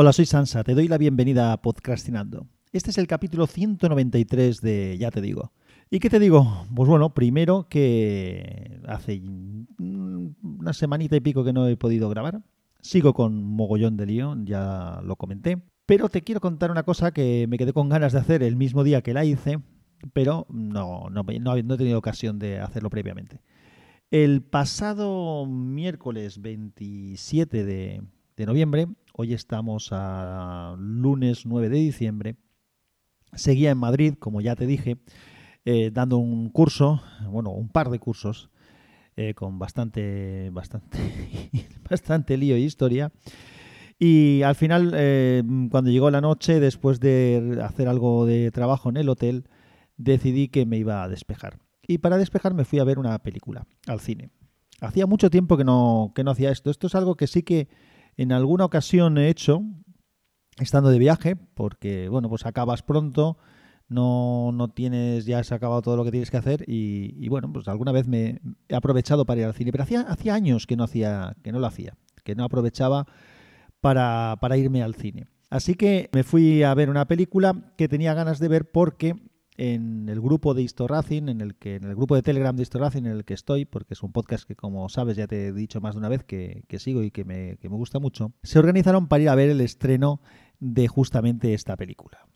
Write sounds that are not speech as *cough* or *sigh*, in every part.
Hola, soy Sansa, te doy la bienvenida a Podcastinando. Este es el capítulo 193 de Ya te digo. ¿Y qué te digo? Pues bueno, primero que hace una semanita y pico que no he podido grabar. Sigo con mogollón de lío, ya lo comenté. Pero te quiero contar una cosa que me quedé con ganas de hacer el mismo día que la hice, pero no, no, no he tenido ocasión de hacerlo previamente. El pasado miércoles 27 de, de noviembre, hoy estamos a lunes 9 de diciembre, seguía en Madrid, como ya te dije, eh, dando un curso, bueno, un par de cursos, eh, con bastante, bastante, *laughs* bastante lío y historia. Y al final, eh, cuando llegó la noche, después de hacer algo de trabajo en el hotel, decidí que me iba a despejar. Y para despejar me fui a ver una película al cine. Hacía mucho tiempo que no, que no hacía esto. Esto es algo que sí que en alguna ocasión he hecho, estando de viaje, porque, bueno, pues acabas pronto, no, no tienes, ya has acabado todo lo que tienes que hacer y, bueno, pues alguna vez me he aprovechado para ir al cine, pero hacía, hacía años que no, hacía, que no lo hacía, que no aprovechaba para, para irme al cine. Así que me fui a ver una película que tenía ganas de ver porque en el grupo de Racing, en el que en el grupo de Telegram de Racing en el que estoy, porque es un podcast que como sabes ya te he dicho más de una vez que, sigo y que me, que me gusta mucho, se organizaron para ir a ver el estreno de justamente esta película.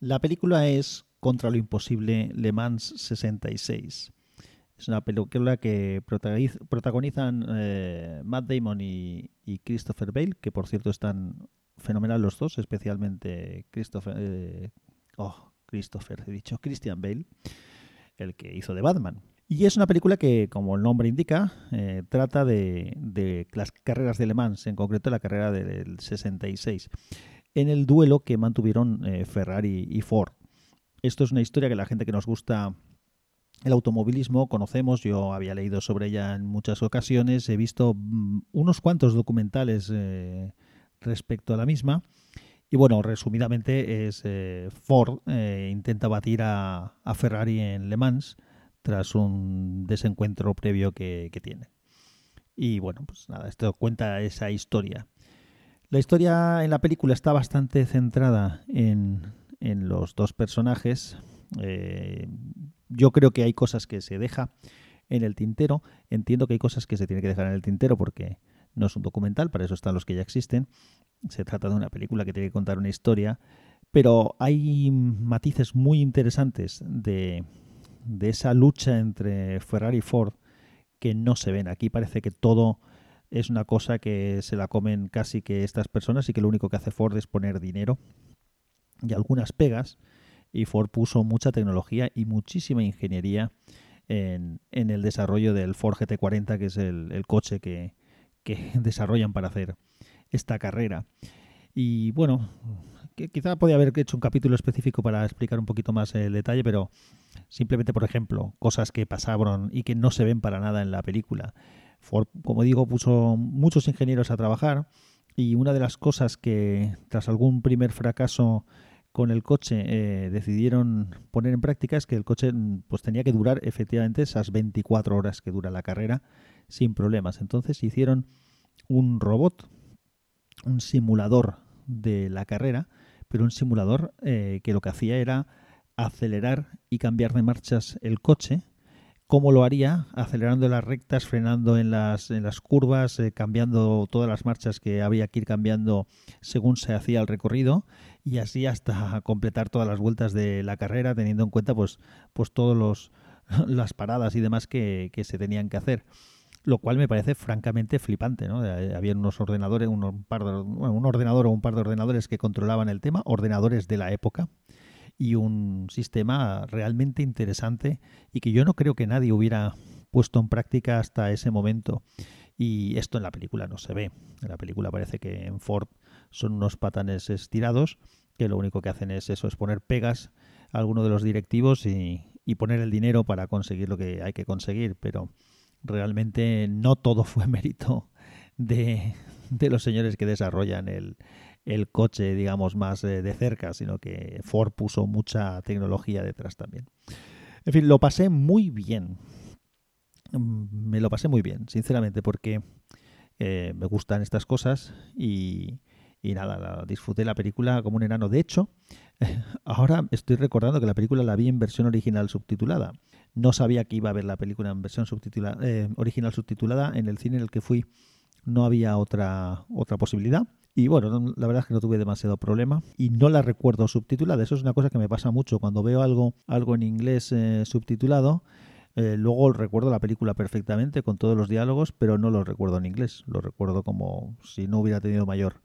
La película es Contra lo Imposible Le Mans 66. Es una película que protagonizan eh, Matt Damon y, Christopher Bale, que por cierto están fenomenal los dos, especialmente Christopher... Eh, oh, Christopher, he dicho, Christian Bale, el que hizo de Batman. Y es una película que, como el nombre indica, eh, trata de, las carreras de Le Mans, en concreto la carrera del 66, en el duelo que mantuvieron eh, Ferrari y Ford. Esto es una historia que la gente que nos gusta el automovilismo conocemos, yo había leído sobre ella en muchas ocasiones, he visto mm, unos cuantos documentales eh, respecto a la misma y bueno, resumidamente es eh, Ford eh, intenta batir a, Ferrari en Le Mans tras un desencuentro previo que, tiene. Y bueno, pues nada, esto cuenta esa historia. La historia en la película está bastante centrada en, los dos personajes. Eh, yo creo que hay cosas que se deja en el tintero. Entiendo que hay cosas que se tiene que dejar en el tintero porque no es un documental, para eso están los que ya existen. Se trata de una película que tiene que contar una historia, pero hay matices muy interesantes de, esa lucha entre Ferrari y Ford que no se ven. Aquí parece que todo es una cosa que se la comen casi que estas personas y que lo único que hace Ford es poner dinero y algunas pegas. Y Ford puso mucha tecnología y muchísima ingeniería en, el desarrollo del Ford GT40, que es el coche que *laughs* desarrollan para hacer esta carrera. Y bueno, que quizá podía haber hecho un capítulo específico para explicar un poquito más el detalle, pero simplemente, por ejemplo, cosas que pasaron y que no se ven para nada en la película. Como digo, puso muchos ingenieros a trabajar y una de las cosas que tras algún primer fracaso con el coche eh, decidieron poner en práctica es que el coche pues tenía que durar efectivamente esas 24 horas que dura la carrera sin problemas. Entonces hicieron un robot, un simulador de la carrera, pero un simulador eh, que lo que hacía era acelerar y cambiar de marchas el coche. ¿Cómo lo haría? Acelerando las rectas, frenando en las, en las curvas, eh, cambiando todas las marchas que había que ir cambiando según se hacía el recorrido y así hasta completar todas las vueltas de la carrera, teniendo en cuenta pues, pues todas *laughs* las paradas y demás que, que se tenían que hacer lo cual me parece francamente flipante. ¿no? Eh, había unos ordenadores, un, par de, un ordenador o un par de ordenadores que controlaban el tema, ordenadores de la época, y un sistema realmente interesante y que yo no creo que nadie hubiera puesto en práctica hasta ese momento. Y esto en la película no se ve. En la película parece que en Ford son unos patanes estirados que lo único que hacen es eso, es poner pegas a alguno de los directivos y, y poner el dinero para conseguir lo que hay que conseguir. Pero realmente no todo fue *laughs* mérito de, los señores que desarrollan el, coche, digamos, más eh, de cerca, sino que Ford puso mucha tecnología detrás también. En fin, lo pasé muy bien. Mm, me lo pasé muy bien, sinceramente, porque eh, me gustan estas cosas y, Y nada, disfruté la película como un enano. De hecho, *laughs* ahora estoy recordando que la película la vi en versión original subtitulada. No sabía que iba a ver la película en versión subtitulada, eh, original subtitulada. En el cine en el que fui no había otra, otra posibilidad. Y bueno, la verdad es que no tuve demasiado problema y no la recuerdo subtitulada. Eso es una cosa que me pasa mucho cuando veo algo, algo en inglés eh, subtitulado. Eh, luego recuerdo la película perfectamente con todos los diálogos, pero no lo recuerdo en inglés. Lo recuerdo como si no hubiera tenido mayor,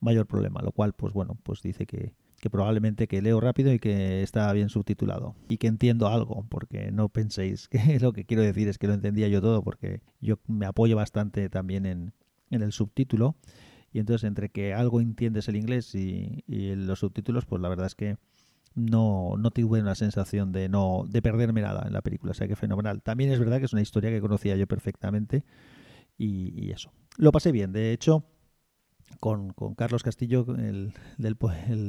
mayor problema. Lo cual, pues bueno, pues dice que, probablemente que leo rápido y que está bien subtitulado y que entiendo algo, porque no penséis que *laughs* lo que quiero decir es que lo entendía yo todo, porque yo me apoyo bastante también en, el subtítulo y entonces entre que algo entiendes el inglés y, los subtítulos, pues la verdad es que no, no tuve una sensación de no de perderme nada en la película, o sea que fenomenal. También es verdad que es una historia que conocía yo perfectamente y, y eso. Lo pasé bien, de hecho con, Carlos Castillo, el,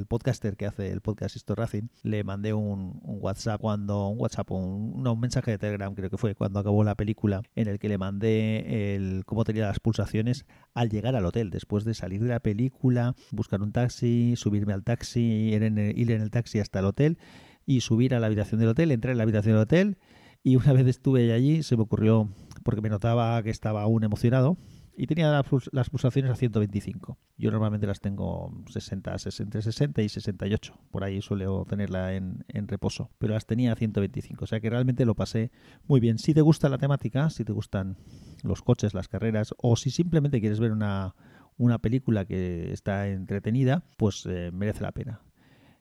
podcaster que hace el podcast Histo Racing, le mandé un, WhatsApp cuando, un WhatsApp, un, un, mensaje de Telegram creo que fue cuando acabó la película, en el que le mandé el cómo tenía las pulsaciones al llegar al hotel, después de salir de la película, buscar un taxi, subirme al taxi, ir en el taxi hasta el hotel y subir a la habitación del hotel, entrar en la habitación del hotel. Y una vez estuve allí se me ocurrió, porque me notaba que estaba aún emocionado, y tenía las pulsaciones a 125. Yo normalmente las tengo 60, 60, 60 y 68. Por ahí suelo tenerla en, en, reposo. Pero las tenía a 125. O sea que realmente lo pasé muy bien. Si te gusta la temática, si te gustan los coches, las carreras, o si simplemente quieres ver una, una película que está entretenida, pues eh, merece la pena.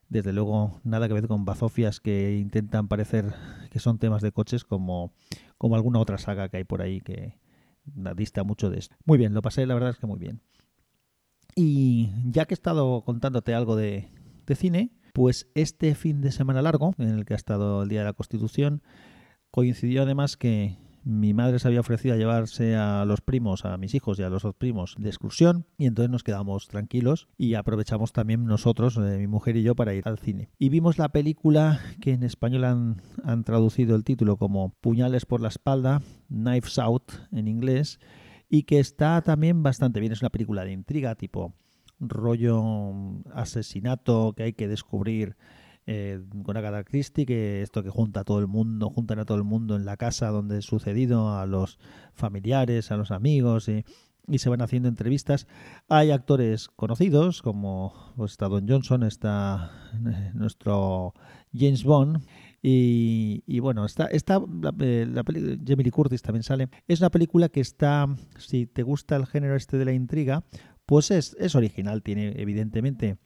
Desde luego, nada que ver con bazofias que intentan parecer que son temas de coches como, como alguna otra saga que hay por ahí que, dista mucho de esto. Muy bien, lo pasé, la verdad es que muy bien. Y ya que he estado contándote algo de, de cine, pues este fin de semana largo, en el que ha estado el Día de la Constitución, coincidió además que mi madre se había ofrecido a llevarse a los primos, a mis hijos y a los dos primos de excursión y entonces nos quedamos tranquilos y aprovechamos también nosotros, eh, mi mujer y yo, para ir al cine. Y vimos la película que en español han, han traducido el título como Puñales por la espalda, Knives Out en inglés, y que está también bastante bien. Es una película de intriga tipo rollo asesinato que hay que descubrir eh, con Agatha Christie, que esto que junta a todo el mundo, juntan a todo el mundo en la casa donde ha sucedido, a los familiares, a los amigos y, se van haciendo entrevistas. Hay actores conocidos, como pues, está Don Johnson, está eh, nuestro James Bond. Y, bueno, está, está la, eh, la Jamie Lee Curtis también sale. Es una película que está, si te gusta el género este de la intriga, pues es, es original. Tiene evidentemente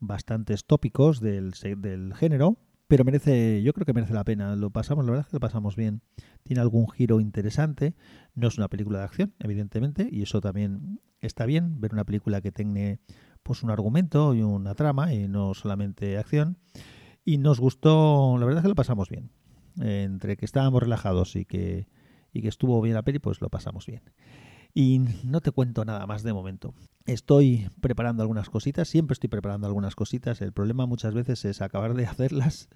bastantes tópicos del, del género, pero merece, yo creo que merece la pena. Lo pasamos, la verdad es que lo pasamos bien. Tiene algún giro interesante. No es una película de acción, evidentemente, y eso también está bien, ver una película que tenga pues un argumento y una trama y no solamente acción. Y nos gustó, la verdad es que lo pasamos bien. Entre que estábamos relajados y que, y que estuvo bien la peli, pues lo pasamos bien. Y no te cuento nada más de momento. Estoy preparando algunas cositas, siempre estoy preparando algunas cositas. El problema muchas veces es acabar de *laughs* hacerlas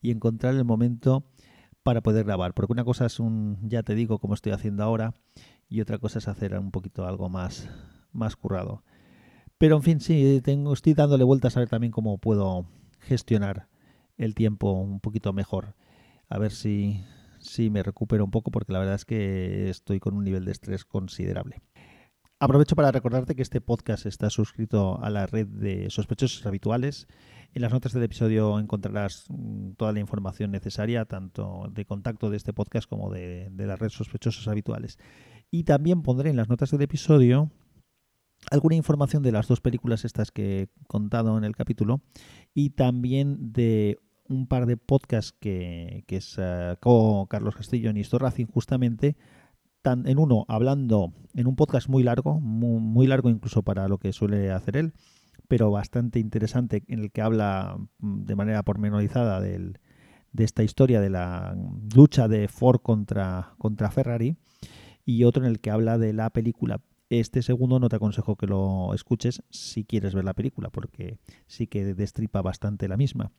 y encontrar el momento para poder grabar. Porque una cosa es un, ya te digo, como estoy haciendo ahora, y otra cosa es hacer un poquito algo más, más currado. Pero en fin, sí, estoy dándole vueltas a ver también cómo puedo gestionar el tiempo un poquito mejor. A ver si, sí me recupero un poco porque la verdad es que estoy con un nivel de estrés considerable. Aprovecho para recordarte que este podcast está suscrito a la red de sospechosos habituales. En las notas del episodio encontrarás mm, toda la información necesaria, tanto de contacto de este podcast como de, de la red sospechosos habituales. Y también pondré en las notas del episodio alguna información de las dos películas estas que he contado en el capítulo y también de un par de podcasts que, que sacó Carlos Castillo en Histo Racing justamente tan, en uno hablando en un podcast muy largo, muy, largo incluso para lo que suele hacer él, pero bastante interesante en el que habla mm, de manera pormenorizada del, de esta historia de la lucha de Ford contra, contra Ferrari y otro en el que habla de la película. Este segundo no te aconsejo que lo escuches si quieres ver la película, porque sí que destripa bastante la misma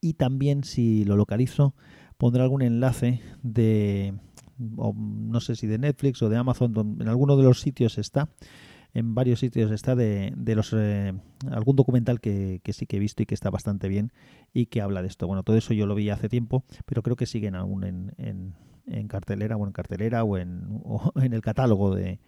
y también si lo localizo pondré algún enlace de no sé si de Netflix o de Amazon en alguno de los sitios está en varios sitios está de, los eh, algún documental que, sí que he visto y que está bastante bien y que habla de esto. Bueno, todo eso yo lo vi hace tiempo, pero creo que siguen aún en, en, cartelera o en cartelera o en, *laughs* en el catálogo de...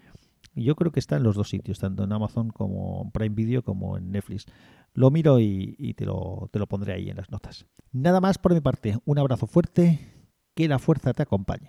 Yo creo que está en los dos sitios, tanto en Amazon como Prime Video como en Netflix. Lo miro y, y te, lo, te lo pondré ahí en las notas. Nada más por mi parte. Un abrazo fuerte. Que la fuerza te acompañe.